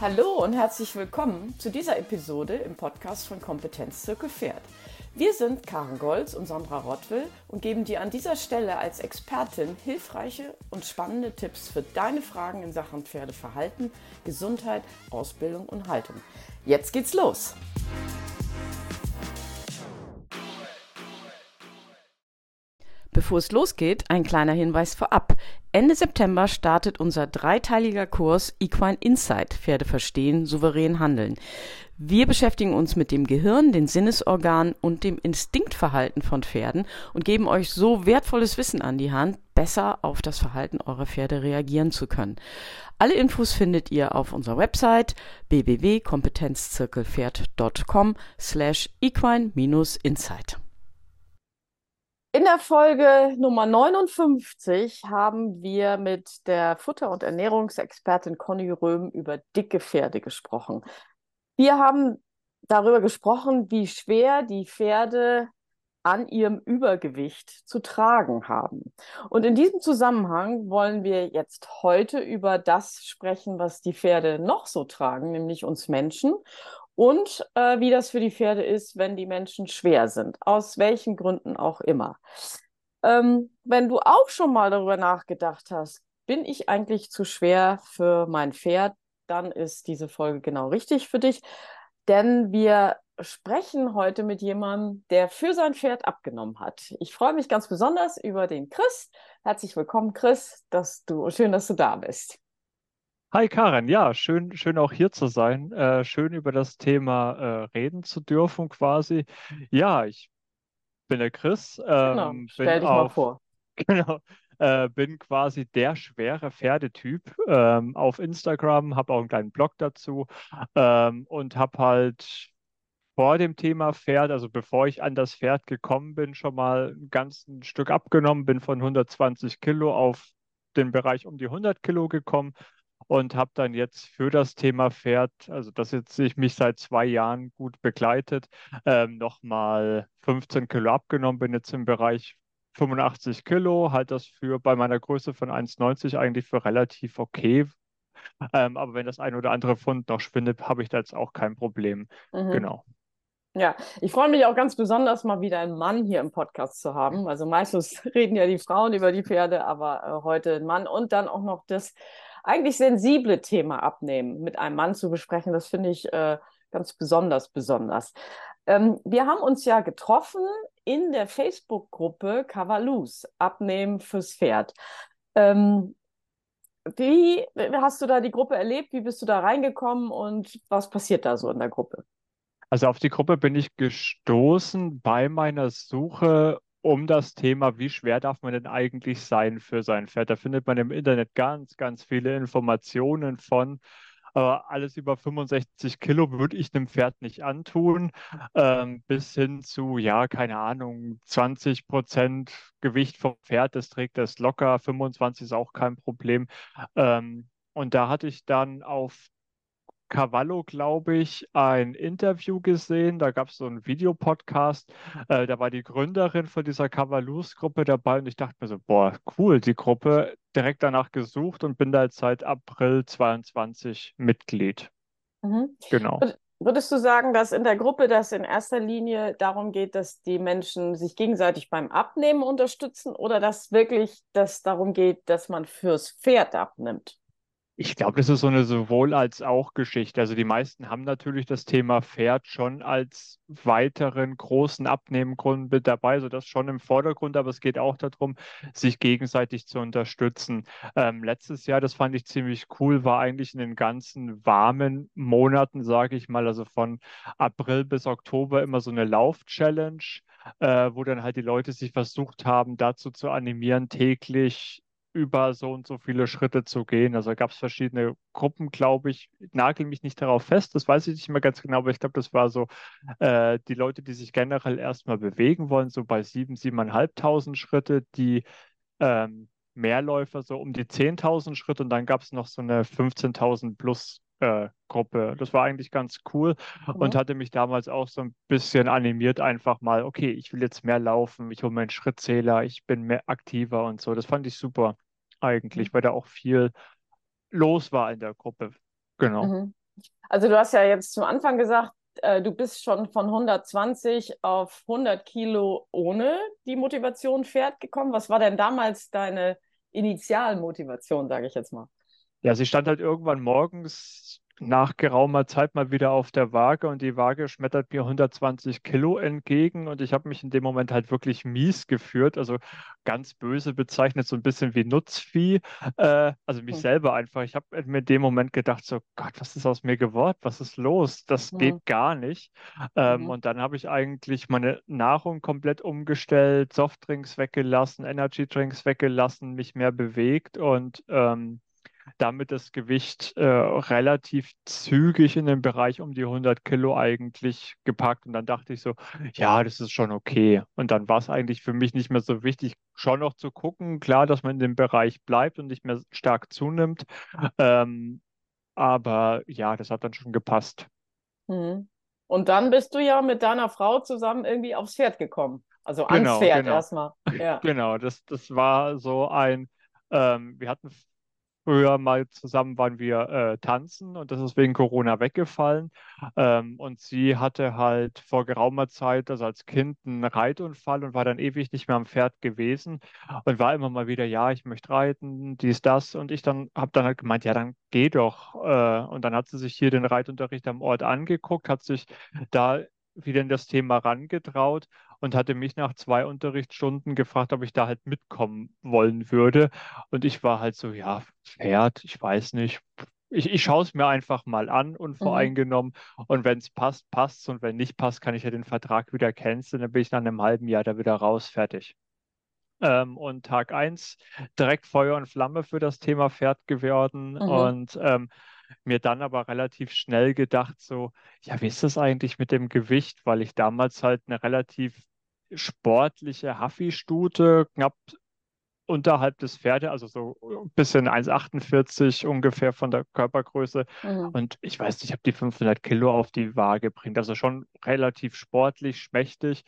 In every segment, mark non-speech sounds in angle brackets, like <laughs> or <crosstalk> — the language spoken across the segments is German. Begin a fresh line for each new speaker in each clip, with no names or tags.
Hallo und herzlich willkommen zu dieser Episode im Podcast von Kompetenz Zirkel Pferd. Wir sind Karen Golz und Sandra Rottwill und geben dir an dieser Stelle als Expertin hilfreiche und spannende Tipps für deine Fragen in Sachen Pferdeverhalten, Gesundheit, Ausbildung und Haltung. Jetzt geht's los! Bevor es losgeht, ein kleiner Hinweis vorab. Ende September startet unser dreiteiliger Kurs Equine Insight Pferde verstehen, souverän handeln. Wir beschäftigen uns mit dem Gehirn, den Sinnesorganen und dem Instinktverhalten von Pferden und geben euch so wertvolles Wissen an die Hand, besser auf das Verhalten eurer Pferde reagieren zu können. Alle Infos findet ihr auf unserer Website www.kompetenzzirkelpferd.com slash equine-insight. In der Folge Nummer 59 haben wir mit der Futter- und Ernährungsexpertin Conny Röhm über dicke Pferde gesprochen. Wir haben darüber gesprochen, wie schwer die Pferde an ihrem Übergewicht zu tragen haben. Und in diesem Zusammenhang wollen wir jetzt heute über das sprechen, was die Pferde noch so tragen, nämlich uns Menschen und äh, wie das für die Pferde ist, wenn die Menschen schwer sind, aus welchen Gründen auch immer. Ähm, wenn du auch schon mal darüber nachgedacht hast, bin ich eigentlich zu schwer für mein Pferd, dann ist diese Folge genau richtig für dich, denn wir sprechen heute mit jemandem, der für sein Pferd abgenommen hat. Ich freue mich ganz besonders über den Chris. Herzlich willkommen, Chris, dass du schön, dass du da bist.
Hi Karen, ja, schön, schön auch hier zu sein. Äh, schön über das Thema äh, reden zu dürfen quasi. Ja, ich bin der Chris,
Genau,
ähm,
stell
bin
dich mal
auf,
vor. <laughs>
genau, äh, bin quasi der schwere Pferdetyp ähm, auf Instagram, habe auch einen kleinen Blog dazu ähm, und habe halt vor dem Thema Pferd, also bevor ich an das Pferd gekommen bin, schon mal ein ganzes Stück abgenommen, bin von 120 Kilo auf den Bereich um die 100 Kilo gekommen und habe dann jetzt für das Thema Pferd, also das jetzt sich mich seit zwei Jahren gut begleitet, ähm, nochmal 15 Kilo abgenommen, bin jetzt im Bereich 85 Kilo, halte das für bei meiner Größe von 1,90 eigentlich für relativ okay. Ähm, aber wenn das ein oder andere Pfund noch schwindet, habe ich da jetzt auch kein Problem.
Mhm.
Genau.
Ja, ich freue mich auch ganz besonders, mal wieder einen Mann hier im Podcast zu haben. Also meistens <laughs> reden ja die Frauen über die Pferde, aber äh, heute ein Mann und dann auch noch das eigentlich sensible Thema abnehmen, mit einem Mann zu besprechen. Das finde ich äh, ganz besonders besonders. Ähm, wir haben uns ja getroffen in der Facebook-Gruppe Cavalus, Abnehmen fürs Pferd. Ähm, wie hast du da die Gruppe erlebt? Wie bist du da reingekommen und was passiert da so in der Gruppe?
Also auf die Gruppe bin ich gestoßen bei meiner Suche um das Thema, wie schwer darf man denn eigentlich sein für sein Pferd. Da findet man im Internet ganz, ganz viele Informationen von. Aber alles über 65 Kilo würde ich einem Pferd nicht antun, ähm, bis hin zu, ja, keine Ahnung, 20 Prozent Gewicht vom Pferd, das trägt das locker, 25 ist auch kein Problem. Ähm, und da hatte ich dann auf Cavallo, glaube ich, ein Interview gesehen. Da gab es so einen Videopodcast. Äh, da war die Gründerin von dieser Cavalus-Gruppe dabei und ich dachte mir so, boah, cool, die Gruppe direkt danach gesucht und bin da jetzt seit April 22 Mitglied.
Mhm.
Genau.
Würdest du sagen, dass in der Gruppe das in erster Linie darum geht, dass die Menschen sich gegenseitig beim Abnehmen unterstützen oder dass wirklich das darum geht, dass man fürs Pferd abnimmt?
Ich glaube, das ist so eine sowohl als auch Geschichte. Also die meisten haben natürlich das Thema Pferd schon als weiteren großen Abnehmgrund mit dabei, so das schon im Vordergrund, aber es geht auch darum, sich gegenseitig zu unterstützen. Ähm, letztes Jahr, das fand ich ziemlich cool, war eigentlich in den ganzen warmen Monaten, sage ich mal, also von April bis Oktober immer so eine Lauf-Challenge, äh, wo dann halt die Leute sich versucht haben, dazu zu animieren, täglich über so und so viele Schritte zu gehen. Also gab es verschiedene Gruppen, glaube ich. Nagel mich nicht darauf fest, das weiß ich nicht mehr ganz genau, aber ich glaube, das war so äh, die Leute, die sich generell erstmal bewegen wollen, so bei 7.000, 7.500 Schritte, die ähm, Mehrläufer so um die 10.000 Schritte und dann gab es noch so eine 15.000 plus äh, Gruppe. Das war eigentlich ganz cool mhm. und hatte mich damals auch so ein bisschen animiert, einfach mal, okay, ich will jetzt mehr laufen, ich hole meinen Schrittzähler, ich bin mehr aktiver und so. Das fand ich super eigentlich, mhm. weil da auch viel los war in der Gruppe. Genau.
Mhm. Also du hast ja jetzt zum Anfang gesagt, äh, du bist schon von 120 auf 100 Kilo ohne die Motivation Pferd gekommen. Was war denn damals deine Initialmotivation, sage ich jetzt mal?
Ja, sie stand halt irgendwann morgens nach geraumer Zeit mal wieder auf der Waage und die Waage schmettert mir 120 Kilo entgegen und ich habe mich in dem Moment halt wirklich mies geführt, also ganz böse bezeichnet, so ein bisschen wie Nutzvieh, äh, also mich mhm. selber einfach. Ich habe mir in dem Moment gedacht, so Gott, was ist aus mir geworden? Was ist los? Das mhm. geht gar nicht. Ähm, mhm. Und dann habe ich eigentlich meine Nahrung komplett umgestellt, Softdrinks weggelassen, Energydrinks weggelassen, mich mehr bewegt und ähm, damit das Gewicht äh, relativ zügig in den Bereich um die 100 Kilo eigentlich gepackt. Und dann dachte ich so, ja, das ist schon okay. Und dann war es eigentlich für mich nicht mehr so wichtig, schon noch zu gucken. Klar, dass man in dem Bereich bleibt und nicht mehr stark zunimmt. Ähm, aber ja, das hat dann schon gepasst.
Mhm. Und dann bist du ja mit deiner Frau zusammen irgendwie aufs Pferd gekommen. Also ans genau, Pferd
genau.
erstmal.
Ja. <laughs> Genau, das, das war so ein, ähm, wir hatten Früher mal zusammen waren wir äh, tanzen und das ist wegen Corona weggefallen. Ähm, und sie hatte halt vor geraumer Zeit, also als Kind, einen Reitunfall und war dann ewig nicht mehr am Pferd gewesen und war immer mal wieder, ja, ich möchte reiten, dies, das. Und ich dann habe dann halt gemeint, ja, dann geh doch. Äh, und dann hat sie sich hier den Reitunterricht am Ort angeguckt, hat sich da wieder in das Thema rangetraut und hatte mich nach zwei Unterrichtsstunden gefragt, ob ich da halt mitkommen wollen würde. Und ich war halt so, ja, Pferd, ich weiß nicht. Ich, ich schaue es mir einfach mal an, unvoreingenommen. Mhm. Und wenn es passt, passt es. Und wenn nicht passt, kann ich ja den Vertrag wieder canceln. Dann bin ich nach einem halben Jahr da wieder raus, fertig. Ähm, und Tag 1 direkt Feuer und Flamme für das Thema Pferd geworden. Mhm. Und ähm, mir dann aber relativ schnell gedacht, so, ja, wie ist das eigentlich mit dem Gewicht? Weil ich damals halt eine relativ sportliche Haffi-Stute, knapp unterhalb des Pferde, also so ein bisschen 1,48 ungefähr von der Körpergröße. Mhm. Und ich weiß nicht, ich habe die 500 Kilo auf die Waage gebracht, also schon relativ sportlich, schmächtig.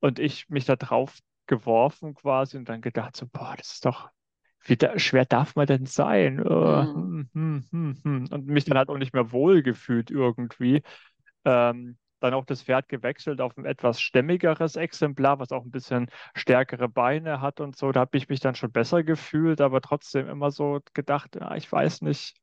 Und ich mich da drauf geworfen quasi und dann gedacht so, boah, das ist doch, wie da, schwer darf man denn sein? Mhm. Hm, hm, hm, und mich dann halt auch nicht mehr wohl gefühlt irgendwie. Ähm, dann auch das Pferd gewechselt auf ein etwas stämmigeres Exemplar, was auch ein bisschen stärkere Beine hat und so. Da habe ich mich dann schon besser gefühlt, aber trotzdem immer so gedacht, ja, ich weiß nicht,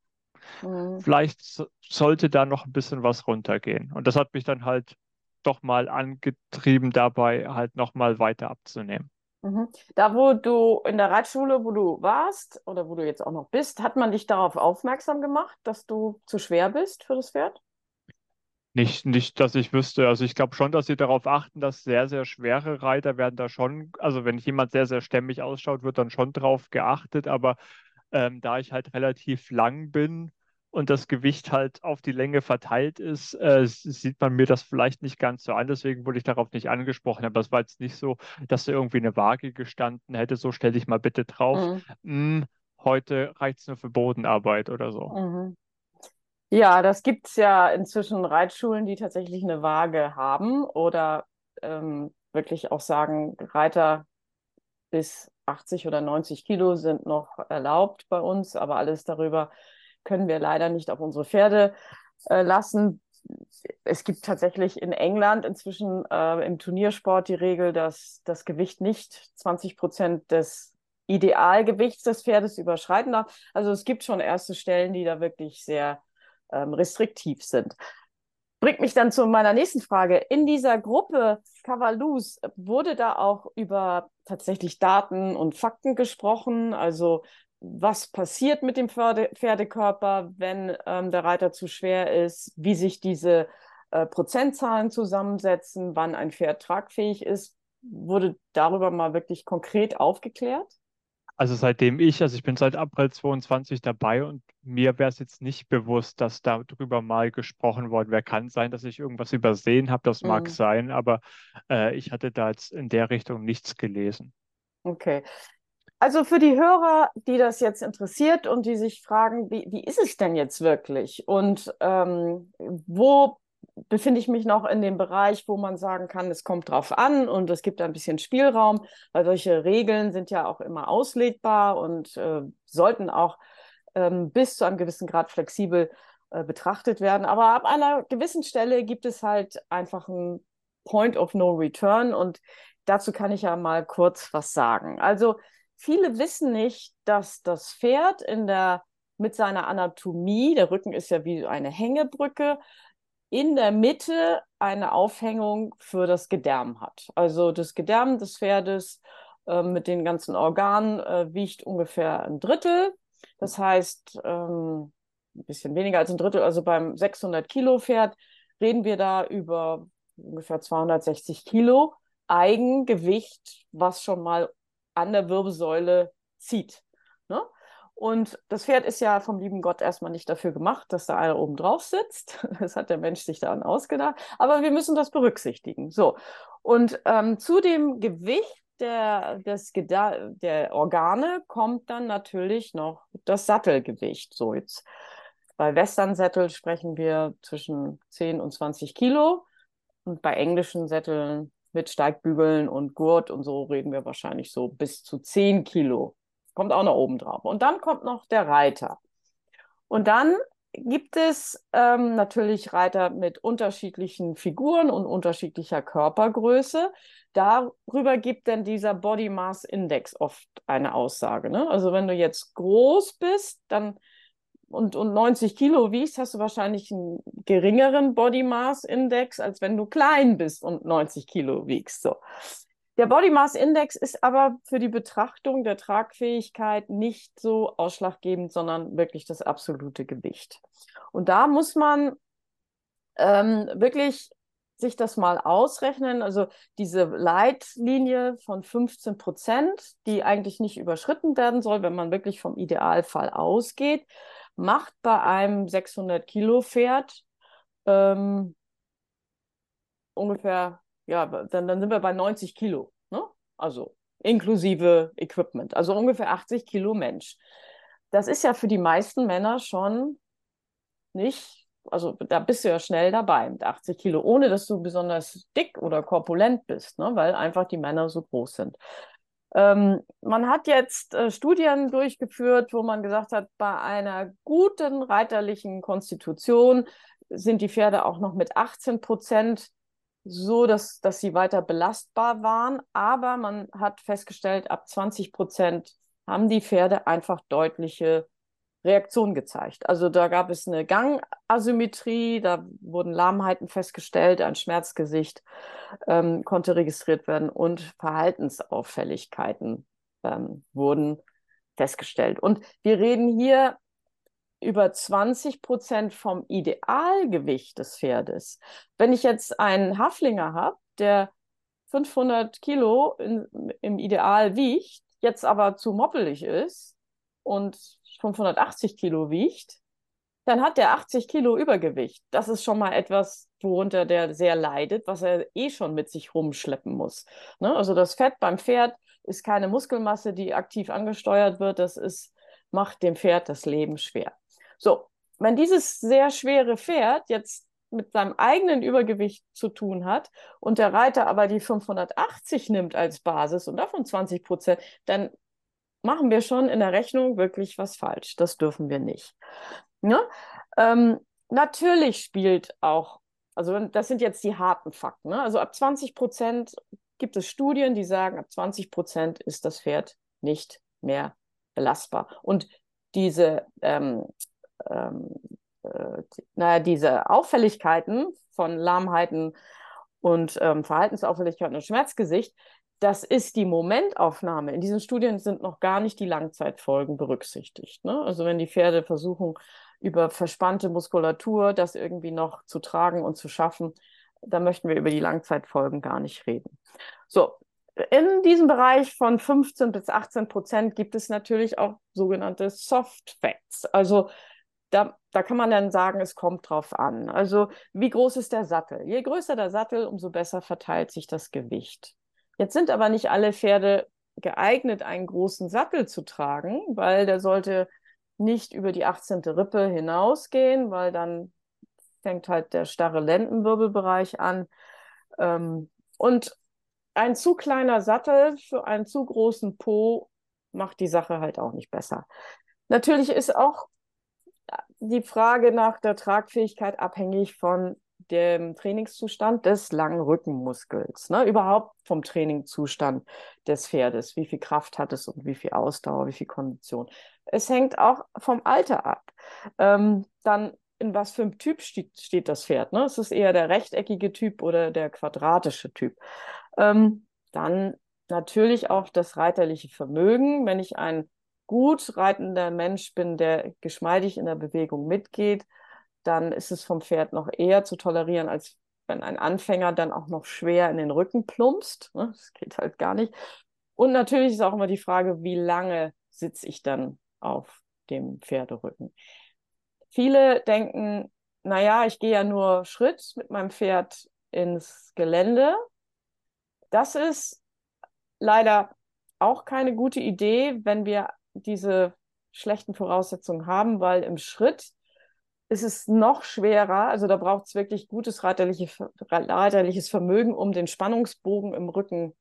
mhm. vielleicht sollte da noch ein bisschen was runtergehen. Und das hat mich dann halt doch mal angetrieben, dabei halt nochmal weiter abzunehmen.
Mhm. Da, wo du in der Reitschule, wo du warst oder wo du jetzt auch noch bist, hat man dich darauf aufmerksam gemacht, dass du zu schwer bist für das Pferd?
Nicht, nicht, dass ich wüsste. Also ich glaube schon, dass sie darauf achten, dass sehr, sehr schwere Reiter werden da schon, also wenn jemand sehr, sehr stämmig ausschaut, wird dann schon drauf geachtet. Aber ähm, da ich halt relativ lang bin und das Gewicht halt auf die Länge verteilt ist, äh, sieht man mir das vielleicht nicht ganz so an. Deswegen wurde ich darauf nicht angesprochen. Aber es war jetzt nicht so, dass da irgendwie eine Waage gestanden hätte. So stell dich mal bitte drauf. Mhm. Hm, heute reicht es nur für Bodenarbeit oder so. Mhm.
Ja, das gibt es ja inzwischen Reitschulen, die tatsächlich eine Waage haben oder ähm, wirklich auch sagen, Reiter bis 80 oder 90 Kilo sind noch erlaubt bei uns, aber alles darüber können wir leider nicht auf unsere Pferde äh, lassen. Es gibt tatsächlich in England inzwischen äh, im Turniersport die Regel, dass das Gewicht nicht 20 Prozent des Idealgewichts des Pferdes überschreiten darf. Also es gibt schon erste Stellen, die da wirklich sehr ähm, restriktiv sind. Bringt mich dann zu meiner nächsten Frage. In dieser Gruppe Cavalus wurde da auch über tatsächlich Daten und Fakten gesprochen, also was passiert mit dem Pferde Pferdekörper, wenn ähm, der Reiter zu schwer ist, wie sich diese äh, Prozentzahlen zusammensetzen, wann ein Pferd tragfähig ist. Wurde darüber mal wirklich konkret aufgeklärt?
Also seitdem ich, also ich bin seit April 22 dabei und mir wäre es jetzt nicht bewusst, dass darüber mal gesprochen worden wäre. Kann sein, dass ich irgendwas übersehen habe, das mag mhm. sein, aber äh, ich hatte da jetzt in der Richtung nichts gelesen.
Okay. Also für die Hörer, die das jetzt interessiert und die sich fragen, wie, wie ist es denn jetzt wirklich? Und ähm, wo befinde ich mich noch in dem Bereich, wo man sagen kann, es kommt drauf an und es gibt ein bisschen Spielraum, weil solche Regeln sind ja auch immer auslegbar und äh, sollten auch ähm, bis zu einem gewissen Grad flexibel äh, betrachtet werden. Aber ab einer gewissen Stelle gibt es halt einfach einen Point of No Return und dazu kann ich ja mal kurz was sagen. Also viele wissen nicht, dass das Pferd in der mit seiner Anatomie, der Rücken ist ja wie eine Hängebrücke, in der Mitte eine Aufhängung für das Gedärm hat. Also das Gedärm des Pferdes äh, mit den ganzen Organen äh, wiegt ungefähr ein Drittel. Das heißt, ähm, ein bisschen weniger als ein Drittel, also beim 600 Kilo Pferd reden wir da über ungefähr 260 Kilo Eigengewicht, was schon mal an der Wirbelsäule zieht. Ne? Und das Pferd ist ja vom lieben Gott erstmal nicht dafür gemacht, dass da einer oben drauf sitzt. <laughs> Das hat der Mensch sich dann ausgedacht. Aber wir müssen das berücksichtigen. So. Und ähm, zu dem Gewicht der, des der Organe kommt dann natürlich noch das Sattelgewicht. So jetzt bei Western-Sättel sprechen wir zwischen 10 und 20 Kilo. Und bei englischen Sätteln mit Steigbügeln und Gurt und so reden wir wahrscheinlich so bis zu 10 Kilo. Kommt auch noch oben drauf. Und dann kommt noch der Reiter. Und dann gibt es ähm, natürlich Reiter mit unterschiedlichen Figuren und unterschiedlicher Körpergröße. Darüber gibt denn dieser Body Mass Index oft eine Aussage. Ne? Also wenn du jetzt groß bist, dann und, und 90 Kilo wiegst, hast du wahrscheinlich einen geringeren Body Mass Index, als wenn du klein bist und 90 Kilo wiegst. So. Der Body Mass Index ist aber für die Betrachtung der Tragfähigkeit nicht so ausschlaggebend, sondern wirklich das absolute Gewicht. Und da muss man ähm, wirklich sich das mal ausrechnen. Also diese Leitlinie von 15 Prozent, die eigentlich nicht überschritten werden soll, wenn man wirklich vom Idealfall ausgeht, macht bei einem 600 Kilo Pferd ähm, ungefähr ja, dann, dann sind wir bei 90 Kilo, ne? Also inklusive Equipment, also ungefähr 80 Kilo Mensch. Das ist ja für die meisten Männer schon nicht, also da bist du ja schnell dabei mit 80 Kilo, ohne dass du besonders dick oder korpulent bist, ne? weil einfach die Männer so groß sind. Ähm, man hat jetzt äh, Studien durchgeführt, wo man gesagt hat, bei einer guten reiterlichen Konstitution sind die Pferde auch noch mit 18 Prozent so, dass, dass sie weiter belastbar waren. Aber man hat festgestellt, ab 20 Prozent haben die Pferde einfach deutliche Reaktionen gezeigt. Also da gab es eine Gangasymmetrie, da wurden Lahmheiten festgestellt, ein Schmerzgesicht ähm, konnte registriert werden und Verhaltensauffälligkeiten ähm, wurden festgestellt. Und wir reden hier über 20 Prozent vom Idealgewicht des Pferdes. Wenn ich jetzt einen Haflinger habe, der 500 Kilo in, im Ideal wiegt, jetzt aber zu moppelig ist und 580 Kilo wiegt, dann hat der 80 Kilo Übergewicht. Das ist schon mal etwas, worunter der sehr leidet, was er eh schon mit sich rumschleppen muss. Ne? Also das Fett beim Pferd ist keine Muskelmasse, die aktiv angesteuert wird. Das ist, macht dem Pferd das Leben schwer. So, wenn dieses sehr schwere Pferd jetzt mit seinem eigenen Übergewicht zu tun hat und der Reiter aber die 580 nimmt als Basis und davon 20 Prozent, dann machen wir schon in der Rechnung wirklich was falsch. Das dürfen wir nicht. Ne? Ähm, natürlich spielt auch, also das sind jetzt die harten Fakten. Ne? Also ab 20 Prozent gibt es Studien, die sagen, ab 20 Prozent ist das Pferd nicht mehr belastbar. Und diese ähm, ähm, äh, naja, diese Auffälligkeiten von Lahmheiten und ähm, Verhaltensauffälligkeiten und Schmerzgesicht, das ist die Momentaufnahme. In diesen Studien sind noch gar nicht die Langzeitfolgen berücksichtigt. Ne? Also wenn die Pferde versuchen, über verspannte Muskulatur das irgendwie noch zu tragen und zu schaffen, da möchten wir über die Langzeitfolgen gar nicht reden. So, in diesem Bereich von 15 bis 18 Prozent gibt es natürlich auch sogenannte Soft Facts, also da, da kann man dann sagen, es kommt drauf an. Also wie groß ist der Sattel? Je größer der Sattel, umso besser verteilt sich das Gewicht. Jetzt sind aber nicht alle Pferde geeignet, einen großen Sattel zu tragen, weil der sollte nicht über die 18. Rippe hinausgehen, weil dann fängt halt der starre Lendenwirbelbereich an. Ähm, und ein zu kleiner Sattel für einen zu großen Po macht die Sache halt auch nicht besser. Natürlich ist auch die Frage nach der Tragfähigkeit abhängig von dem Trainingszustand des langen Rückenmuskels, ne? überhaupt vom Trainingszustand des Pferdes. Wie viel Kraft hat es und wie viel Ausdauer, wie viel Kondition. Es hängt auch vom Alter ab. Ähm, dann in was für einem Typ steht, steht das Pferd. Ne? Ist es eher der rechteckige Typ oder der quadratische Typ? Ähm, dann natürlich auch das reiterliche Vermögen. Wenn ich ein gut reitender Mensch bin, der geschmeidig in der Bewegung mitgeht, dann ist es vom Pferd noch eher zu tolerieren, als wenn ein Anfänger dann auch noch schwer in den Rücken plumpst. Ne? Das geht halt gar nicht. Und natürlich ist auch immer die Frage, wie lange sitze ich dann auf dem Pferderücken. Viele denken, naja, ich gehe ja nur Schritt mit meinem Pferd ins Gelände. Das ist leider auch keine gute Idee, wenn wir diese schlechten Voraussetzungen haben, weil im Schritt ist es noch schwerer, also da braucht es wirklich gutes reiterliche, reiterliches Vermögen, um den Spannungsbogen im Rücken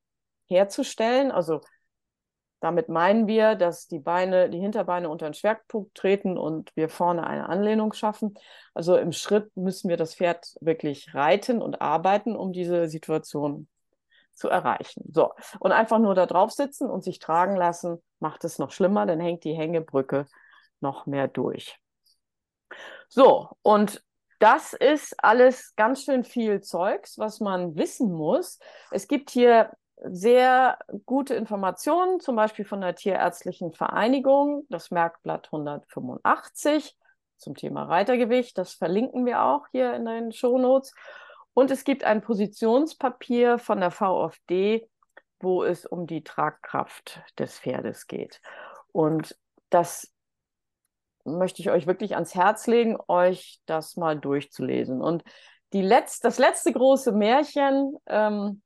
herzustellen. Also damit meinen wir, dass die Beine, die Hinterbeine unter den Schwerpunkt treten und wir vorne eine Anlehnung schaffen. Also im Schritt müssen wir das Pferd wirklich reiten und arbeiten, um diese Situation zu erreichen. So, und einfach nur da drauf sitzen und sich tragen lassen, macht es noch schlimmer, dann hängt die Hängebrücke noch mehr durch. So, und das ist alles ganz schön viel Zeugs, was man wissen muss. Es gibt hier sehr gute Informationen, zum Beispiel von der Tierärztlichen Vereinigung, das Merkblatt 185 zum Thema Reitergewicht. Das verlinken wir auch hier in den Shownotes. Und es gibt ein Positionspapier von der VfD, wo es um die Tragkraft des Pferdes geht. Und das möchte ich euch wirklich ans Herz legen, euch das mal durchzulesen. Und die Letz-, das letzte große Märchen, ähm,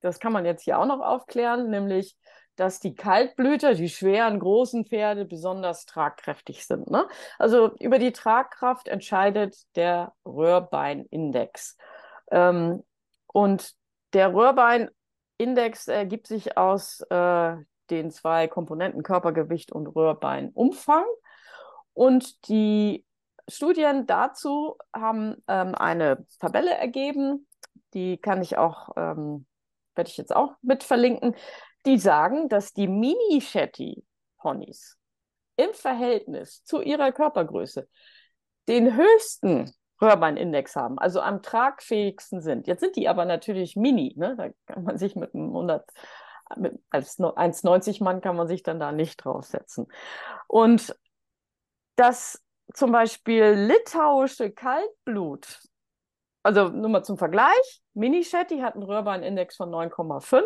das kann man jetzt hier auch noch aufklären, nämlich, dass die Kaltblüter, die schweren, großen Pferde besonders tragkräftig sind. Ne? Also über die Tragkraft entscheidet der Röhrbeinindex. Ähm, und der Röhrbeinindex ergibt sich aus äh, den zwei Komponenten Körpergewicht und Röhrbeinumfang. Und die Studien dazu haben ähm, eine Tabelle ergeben, die kann ich auch, ähm, werde ich jetzt auch mit verlinken, die sagen, dass die Mini-Shetty-Ponys im Verhältnis zu ihrer Körpergröße den höchsten Röhrbeinindex haben, also am tragfähigsten sind. Jetzt sind die aber natürlich mini, ne? da kann man sich mit einem 100, mit, als 1,90 Mann kann man sich dann da nicht draufsetzen. Und dass zum Beispiel litauische Kaltblut, also nur mal zum Vergleich, Mini-Shetty hat einen Röhrbeinindex von 9,5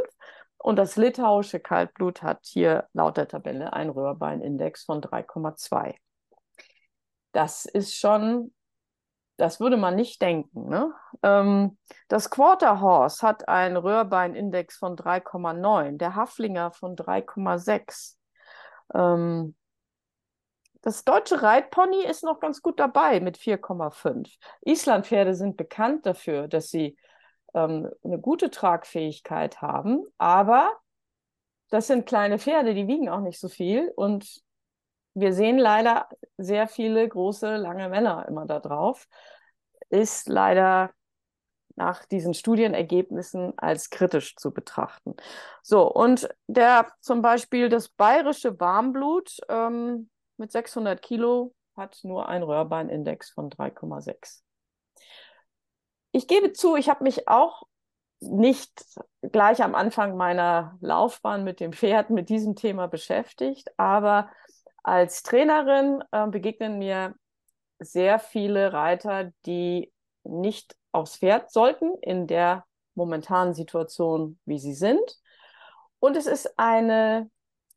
und das litauische Kaltblut hat hier laut der Tabelle einen Röhrbeinindex von 3,2. Das ist schon, das würde man nicht denken. Ne? Ähm, das Quarter Horse hat einen Röhrbeinindex von 3,9, der Haflinger von 3,6. Ähm, das deutsche Reitpony ist noch ganz gut dabei mit 4,5. Islandpferde sind bekannt dafür, dass sie ähm, eine gute Tragfähigkeit haben, aber das sind kleine Pferde, die wiegen auch nicht so viel und wir sehen leider sehr viele große, lange Männer immer da drauf. Ist leider nach diesen Studienergebnissen als kritisch zu betrachten. So, und der zum Beispiel das bayerische Warmblut ähm, mit 600 Kilo hat nur einen Röhrbeinindex von 3,6. Ich gebe zu, ich habe mich auch nicht gleich am Anfang meiner Laufbahn mit dem Pferd mit diesem Thema beschäftigt, aber als Trainerin äh, begegnen mir sehr viele Reiter, die nicht aufs Pferd sollten in der momentanen Situation, wie sie sind. Und es ist eine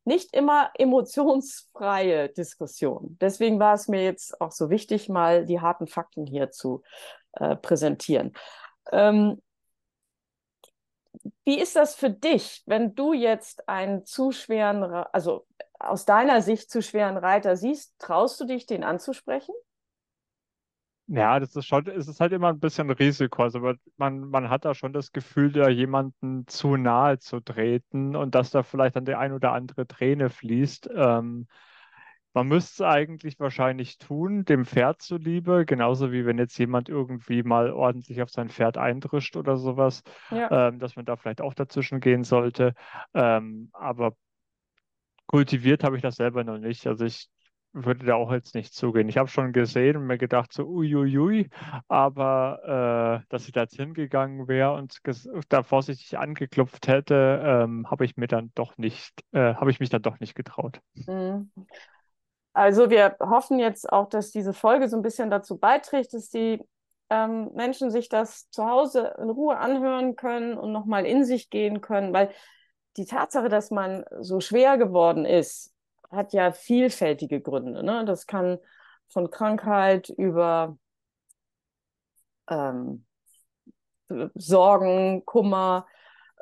nicht immer emotionsfreie Diskussion. Deswegen war es mir jetzt auch so wichtig, mal die harten Fakten hier zu äh, präsentieren. Ähm, wie ist das für dich, wenn du jetzt einen zu schweren, also aus deiner Sicht zu schweren Reiter siehst, traust du dich, den anzusprechen?
Ja, das ist schon, es ist halt immer ein bisschen Risiko. Also man, man hat da schon das Gefühl, da jemanden zu nahe zu treten und dass da vielleicht dann die ein oder andere Träne fließt. Ähm, man müsste es eigentlich wahrscheinlich tun, dem Pferd zuliebe, genauso wie wenn jetzt jemand irgendwie mal ordentlich auf sein Pferd eindrischt oder sowas,
Ja.
ähm, dass man da vielleicht auch dazwischen gehen sollte. Ähm, aber kultiviert habe ich das selber noch nicht. Also ich würde da auch jetzt nicht zugehen. Ich habe schon gesehen und mir gedacht, so uiuiui, aber äh, dass ich da jetzt hingegangen wäre und da vorsichtig angeklopft hätte, ähm, habe ich mir dann doch nicht, äh, habe ich mich dann doch nicht getraut.
Mhm. Also wir hoffen jetzt auch, dass diese Folge so ein bisschen dazu beiträgt, dass die ähm, Menschen sich das zu Hause in Ruhe anhören können und nochmal in sich gehen können, weil die Tatsache, dass man so schwer geworden ist, hat ja vielfältige Gründe. Ne? Das kann von Krankheit über ähm, Sorgen, Kummer,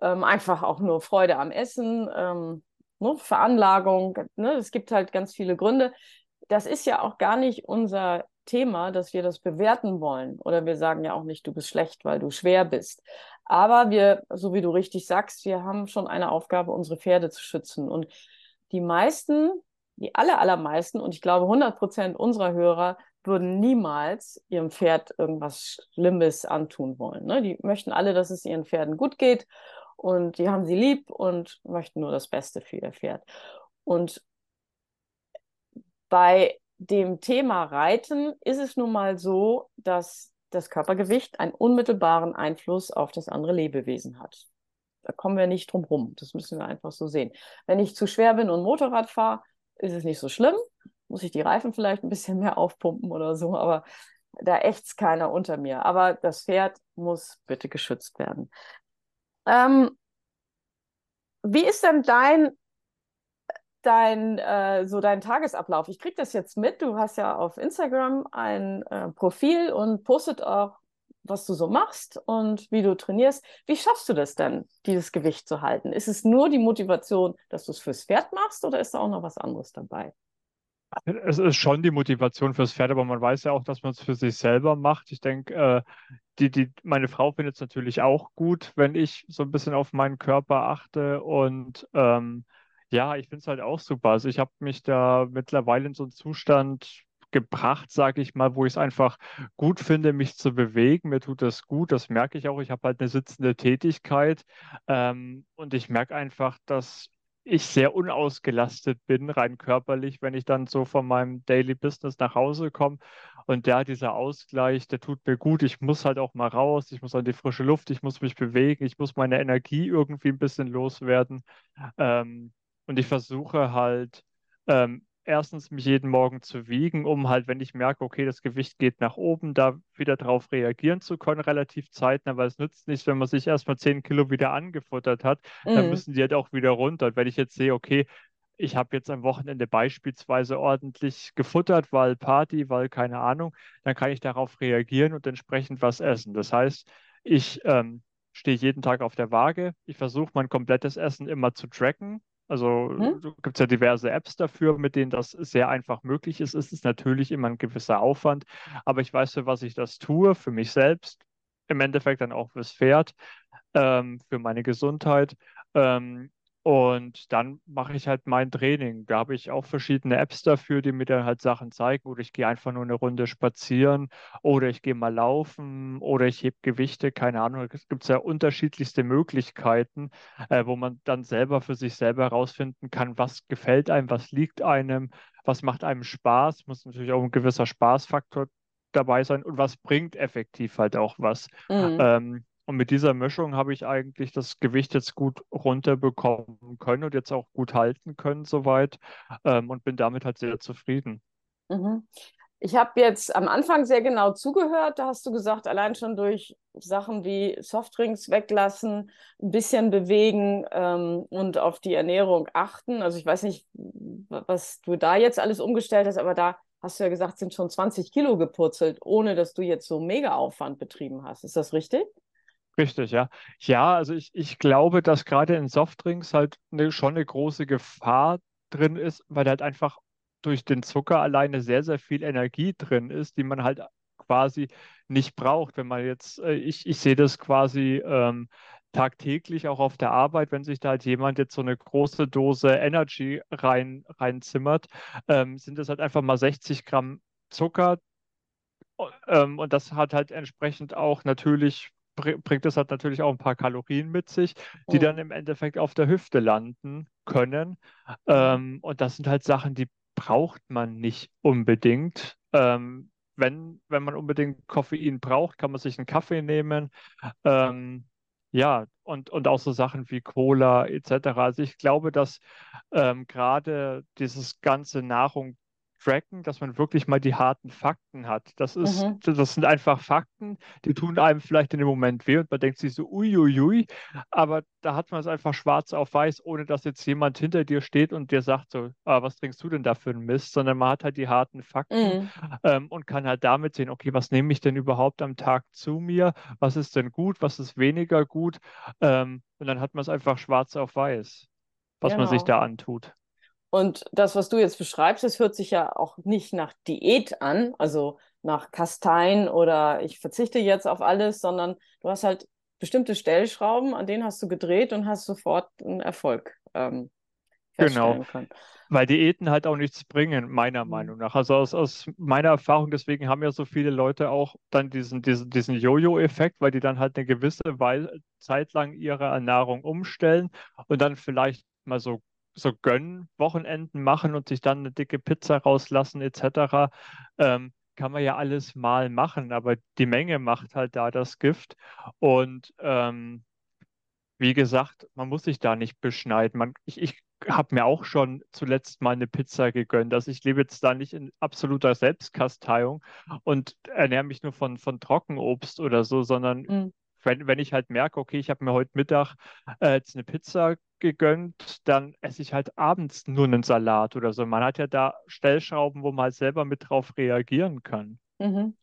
ähm, einfach auch nur Freude am Essen, ähm, ne? Veranlagung. Ne? Es gibt halt ganz viele Gründe. Das ist ja auch gar nicht unser Thema, dass wir das bewerten wollen. Oder wir sagen ja auch nicht, du bist schlecht, weil du schwer bist. Aber wir, so wie du richtig sagst, wir haben schon eine Aufgabe, unsere Pferde zu schützen. Und die meisten, die aller, allermeisten, und ich glaube 100 Prozent unserer Hörer würden niemals ihrem Pferd irgendwas Schlimmes antun wollen. Ne? Die möchten alle, dass es ihren Pferden gut geht und die haben sie lieb und möchten nur das Beste für ihr Pferd. Und bei dem Thema Reiten ist es nun mal so, dass das Körpergewicht einen unmittelbaren Einfluss auf das andere Lebewesen hat. Da kommen wir nicht drum rum. Das müssen wir einfach so sehen. Wenn ich zu schwer bin und Motorrad fahre, ist es nicht so schlimm. Muss ich die Reifen vielleicht ein bisschen mehr aufpumpen oder so, aber da ächzt keiner unter mir. Aber das Pferd muss bitte geschützt werden. Ähm, wie ist denn dein dein, äh, so dein Tagesablauf? Ich kriege das jetzt mit. Du hast ja auf Instagram ein äh, Profil und postet auch, was du so machst und wie du trainierst. Wie schaffst du das denn, dieses Gewicht zu halten? Ist es nur die Motivation, dass du es fürs Pferd machst oder ist da auch noch was anderes dabei?
Es ist schon die Motivation fürs Pferd, aber man weiß ja auch, dass man es für sich selber macht. Ich denke, äh, die, die, meine Frau findet es natürlich auch gut, wenn ich so ein bisschen auf meinen Körper achte und ähm, ja, ich finde es halt auch super. Also ich habe mich da mittlerweile in so einen Zustand gebracht, sage ich mal, wo ich es einfach gut finde, mich zu bewegen. Mir tut das gut, das merke ich auch. Ich habe halt eine sitzende Tätigkeit ähm, und ich merke einfach, dass ich sehr unausgelastet bin, rein körperlich, wenn ich dann so von meinem Daily Business nach Hause komme. Und ja, dieser Ausgleich, der tut mir gut. Ich muss halt auch mal raus, ich muss an die frische Luft, ich muss mich bewegen, ich muss meine Energie irgendwie ein bisschen loswerden. Ähm, und ich versuche halt ähm, erstens mich jeden Morgen zu wiegen, um halt, wenn ich merke, okay, das Gewicht geht nach oben, da wieder drauf reagieren zu können, relativ zeitnah, weil es nützt nichts, wenn man sich erstmal 10 Kilo wieder angefuttert hat, mhm. dann müssen die halt auch wieder runter. Und wenn ich jetzt sehe, okay, ich habe jetzt am Wochenende beispielsweise ordentlich gefuttert, weil Party, weil keine Ahnung, dann kann ich darauf reagieren und entsprechend was essen. Das heißt, ich ähm, stehe jeden Tag auf der Waage. Ich versuche mein komplettes Essen immer zu tracken. Also hm? gibt es ja diverse Apps dafür, mit denen das sehr einfach möglich ist. Es ist natürlich immer ein gewisser Aufwand, aber ich weiß, für was ich das tue, für mich selbst, im Endeffekt dann auch fürs Pferd, ähm, für meine Gesundheit. Ähm, und dann mache ich halt mein Training. Da habe ich auch verschiedene Apps dafür, die mir dann halt Sachen zeigen. Oder ich gehe einfach nur eine Runde spazieren oder ich gehe mal laufen oder ich hebe Gewichte, keine Ahnung. Es gibt ja unterschiedlichste Möglichkeiten, äh, wo man dann selber für sich selber herausfinden kann, was gefällt einem, was liegt einem, was macht einem Spaß. Muss natürlich auch ein gewisser Spaßfaktor dabei sein und was bringt effektiv halt auch was. Mhm. Ähm, und mit dieser Mischung habe ich eigentlich das Gewicht jetzt gut runterbekommen können und jetzt auch gut halten können soweit ähm, und bin damit halt sehr zufrieden.
Mhm. Ich habe jetzt am Anfang sehr genau zugehört. Da hast du gesagt, allein schon durch Sachen wie Softdrinks weglassen, ein bisschen bewegen ähm, und auf die Ernährung achten. Also ich weiß nicht, was du da jetzt alles umgestellt hast, aber da hast du ja gesagt, sind schon 20 Kilo gepurzelt, ohne dass du jetzt so mega Aufwand betrieben hast. Ist das richtig?
Richtig, ja. Ja, also ich, ich glaube, dass gerade in Softdrinks halt eine, schon eine große Gefahr drin ist, weil halt einfach durch den Zucker alleine sehr, sehr viel Energie drin ist, die man halt quasi nicht braucht. Wenn man jetzt, äh, ich, ich sehe das quasi, ähm, tagtäglich auch auf der Arbeit, wenn sich da halt jemand jetzt so eine große Dose Energy rein, reinzimmert, ähm, sind das halt einfach mal 60 Gramm Zucker. Ähm, und das hat halt entsprechend auch natürlich, bringt es halt natürlich auch ein paar Kalorien mit sich, die mhm. dann im Endeffekt auf der Hüfte landen können. Ähm, und das sind halt Sachen, die braucht man nicht unbedingt. Ähm, wenn, wenn man unbedingt Koffein braucht, kann man sich einen Kaffee nehmen. Ähm, ja, und, und auch so Sachen wie Cola etc. Also ich glaube, dass ähm, gerade dieses ganze Nahrung tracken, dass man wirklich mal die harten Fakten hat. Das ist, mhm. das sind einfach Fakten, die tun einem vielleicht in dem Moment weh und man denkt sich so, uiuiui, aber da hat man es einfach schwarz auf weiß, ohne dass jetzt jemand hinter dir steht und dir sagt so, ah, was trinkst du denn da für einen Mist, sondern man hat halt die harten Fakten mhm. ähm, und kann halt damit sehen, okay, was nehme ich denn überhaupt am Tag zu mir, was ist denn gut, was ist weniger gut ähm, und dann hat man es einfach schwarz auf weiß, was genau. man sich genau. da antut.
Und das, was du jetzt beschreibst, das hört sich ja auch nicht nach Diät an, also nach Kastein oder ich verzichte jetzt auf alles, sondern du hast halt bestimmte Stellschrauben, an denen hast du gedreht und hast sofort einen Erfolg ähm,
genau. können. Weil Diäten halt auch nichts bringen, meiner mhm. Meinung nach. Also aus, aus meiner Erfahrung, deswegen haben ja so viele Leute auch dann diesen, diesen, diesen Jojo-Effekt, weil die dann halt eine gewisse Weile, Zeit lang ihre Ernährung umstellen und dann vielleicht mal so so Gönn-Wochenenden machen und sich dann eine dicke Pizza rauslassen etc. Ähm, kann man ja alles mal machen, aber die Menge macht halt da das Gift. Und ähm, wie gesagt, man muss sich da nicht beschneiden. Man, ich, ich habe mir auch schon zuletzt mal eine Pizza gegönnt. Also ich lebe jetzt da nicht in absoluter Selbstkasteiung und ernähre mich nur von, von Trockenobst oder so, sondern mhm wenn, wenn ich halt merke, okay, ich habe mir heute Mittag äh, jetzt eine Pizza gegönnt, dann esse ich halt abends nur einen Salat oder so. Man hat ja da Stellschrauben, wo man halt selber mit drauf reagieren kann, mhm.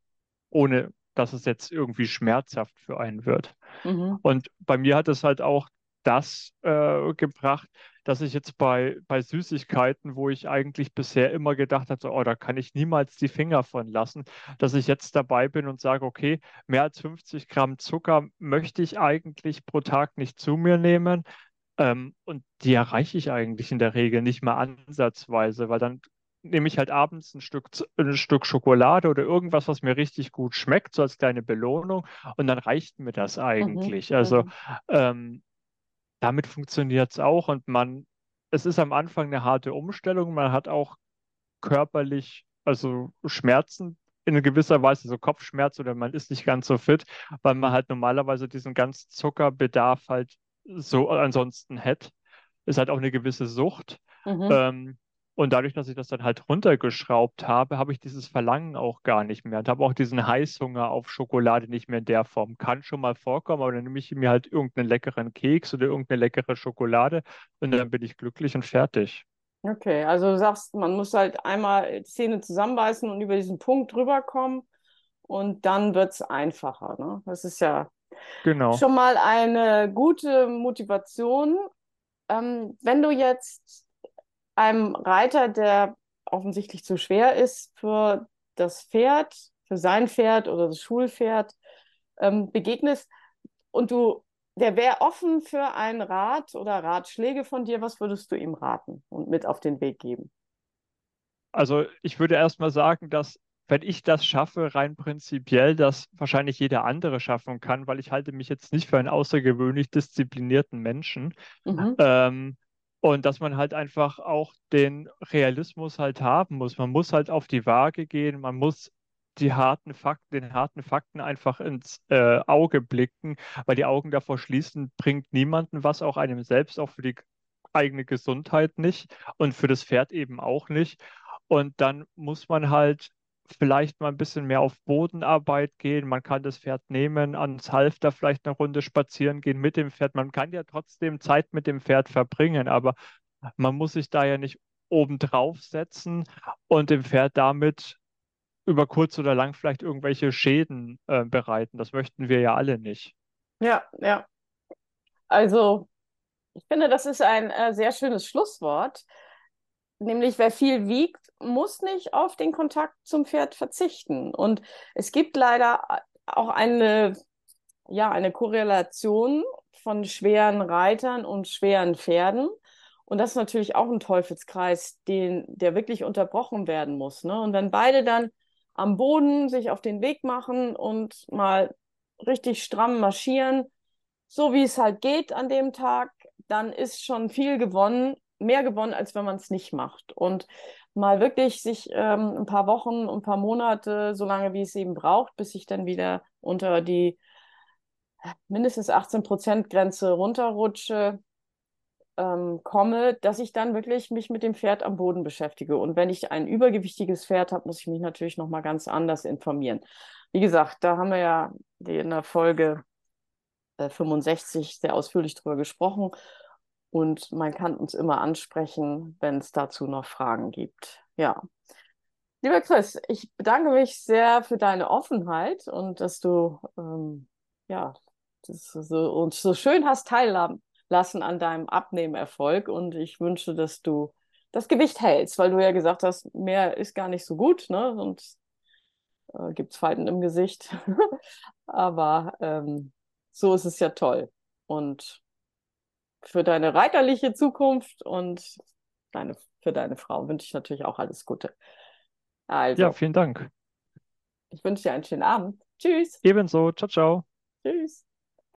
ohne dass es jetzt irgendwie schmerzhaft für einen wird. Mhm. Und bei mir hat es halt auch das äh, gebracht, dass ich jetzt bei, bei Süßigkeiten, wo ich eigentlich bisher immer gedacht hatte, oh, da kann ich niemals die Finger von lassen, dass ich jetzt dabei bin und sage, okay, mehr als 50 Gramm Zucker möchte ich eigentlich pro Tag nicht zu mir nehmen. Ähm, und die erreiche ich eigentlich in der Regel nicht mal ansatzweise, weil dann nehme ich halt abends ein Stück, ein Stück Schokolade oder irgendwas, was mir richtig gut schmeckt, so als kleine Belohnung. Und dann reicht mir das mhm, eigentlich. Mhm. Also ähm, damit funktioniert es auch und man, es ist am Anfang eine harte Umstellung. Man hat auch körperlich, also Schmerzen in gewisser Weise, so Kopfschmerz oder man ist nicht ganz so fit, weil man halt normalerweise diesen ganzen Zuckerbedarf halt so ansonsten hätte. Ist halt auch eine gewisse Sucht. Mhm. Ähm, und dadurch, dass ich das dann halt runtergeschraubt habe, habe ich dieses Verlangen auch gar nicht mehr und habe auch diesen Heißhunger auf Schokolade nicht mehr in der Form. Kann schon mal vorkommen, aber dann nehme ich mir halt irgendeinen leckeren Keks oder irgendeine leckere Schokolade und dann bin ich glücklich und fertig.
Okay, also du sagst, man muss halt einmal die Zähne zusammenbeißen und über diesen Punkt rüberkommen und dann wird es einfacher. Ne? Das ist ja genau. schon mal eine gute Motivation. Ähm, wenn du jetzt einem Reiter, der offensichtlich zu schwer ist für das Pferd, für sein Pferd oder das Schulpferd, ähm, begegnest und du, der wäre offen für einen Rat oder Ratschläge von dir, was würdest du ihm raten und mit auf den Weg geben?
Also ich würde erstmal sagen, dass wenn ich das schaffe, rein prinzipiell, das wahrscheinlich jeder andere schaffen kann, weil ich halte mich jetzt nicht für einen außergewöhnlich disziplinierten Menschen. Mhm. Ähm, und dass man halt einfach auch den Realismus halt haben muss. Man muss halt auf die Waage gehen, man muss die harten Fakten, den harten Fakten einfach ins äh, Auge blicken, weil die Augen davor schließen, bringt niemanden was, auch einem selbst, auch für die eigene Gesundheit nicht und für das Pferd eben auch nicht. Und dann muss man halt vielleicht mal ein bisschen mehr auf Bodenarbeit gehen. Man kann das Pferd nehmen, ans Halfter vielleicht eine Runde spazieren gehen mit dem Pferd. Man kann ja trotzdem Zeit mit dem Pferd verbringen, aber man muss sich da ja nicht obendrauf setzen und dem Pferd damit über kurz oder lang vielleicht irgendwelche Schäden äh, bereiten. Das möchten wir ja alle nicht.
Ja, ja. Also, ich finde, das ist ein äh, sehr schönes Schlusswort. Nämlich, wer viel wiegt, muss nicht auf den Kontakt zum Pferd verzichten. Und es gibt leider auch eine, ja, eine Korrelation von schweren Reitern und schweren Pferden. Und das ist natürlich auch ein Teufelskreis, den, der wirklich unterbrochen werden muss. Ne? Und wenn beide dann am Boden sich auf den Weg machen und mal richtig stramm marschieren, so wie es halt geht an dem Tag, dann ist schon viel gewonnen, mehr gewonnen, als wenn man es nicht macht. Und mal wirklich sich ähm, ein paar Wochen, ein paar Monate, so lange wie es eben braucht, bis ich dann wieder unter die mindestens 18 Prozent Grenze runterrutsche, ähm, komme, dass ich dann wirklich mich mit dem Pferd am Boden beschäftige. Und wenn ich ein übergewichtiges Pferd habe, muss ich mich natürlich nochmal ganz anders informieren. Wie gesagt, da haben wir ja in der Folge äh, 65 sehr ausführlich drüber gesprochen. Und man kann uns immer ansprechen, wenn es dazu noch Fragen gibt. Ja. Lieber Chris, ich bedanke mich sehr für deine Offenheit und dass du ähm, ja, so, uns so schön hast teilhaben lassen an deinem Abnehmerfolg. Und ich wünsche, dass du das Gewicht hältst, weil du ja gesagt hast, mehr ist gar nicht so gut, ne? Und äh, gibt es Falten im Gesicht. <laughs> Aber ähm, so ist es ja toll. Und für deine reiterliche Zukunft und deine, für deine Frau wünsche ich natürlich auch alles Gute.
Also, ja, vielen Dank.
Ich wünsche dir einen schönen Abend. Tschüss.
Ebenso. Ciao, ciao.
Tschüss.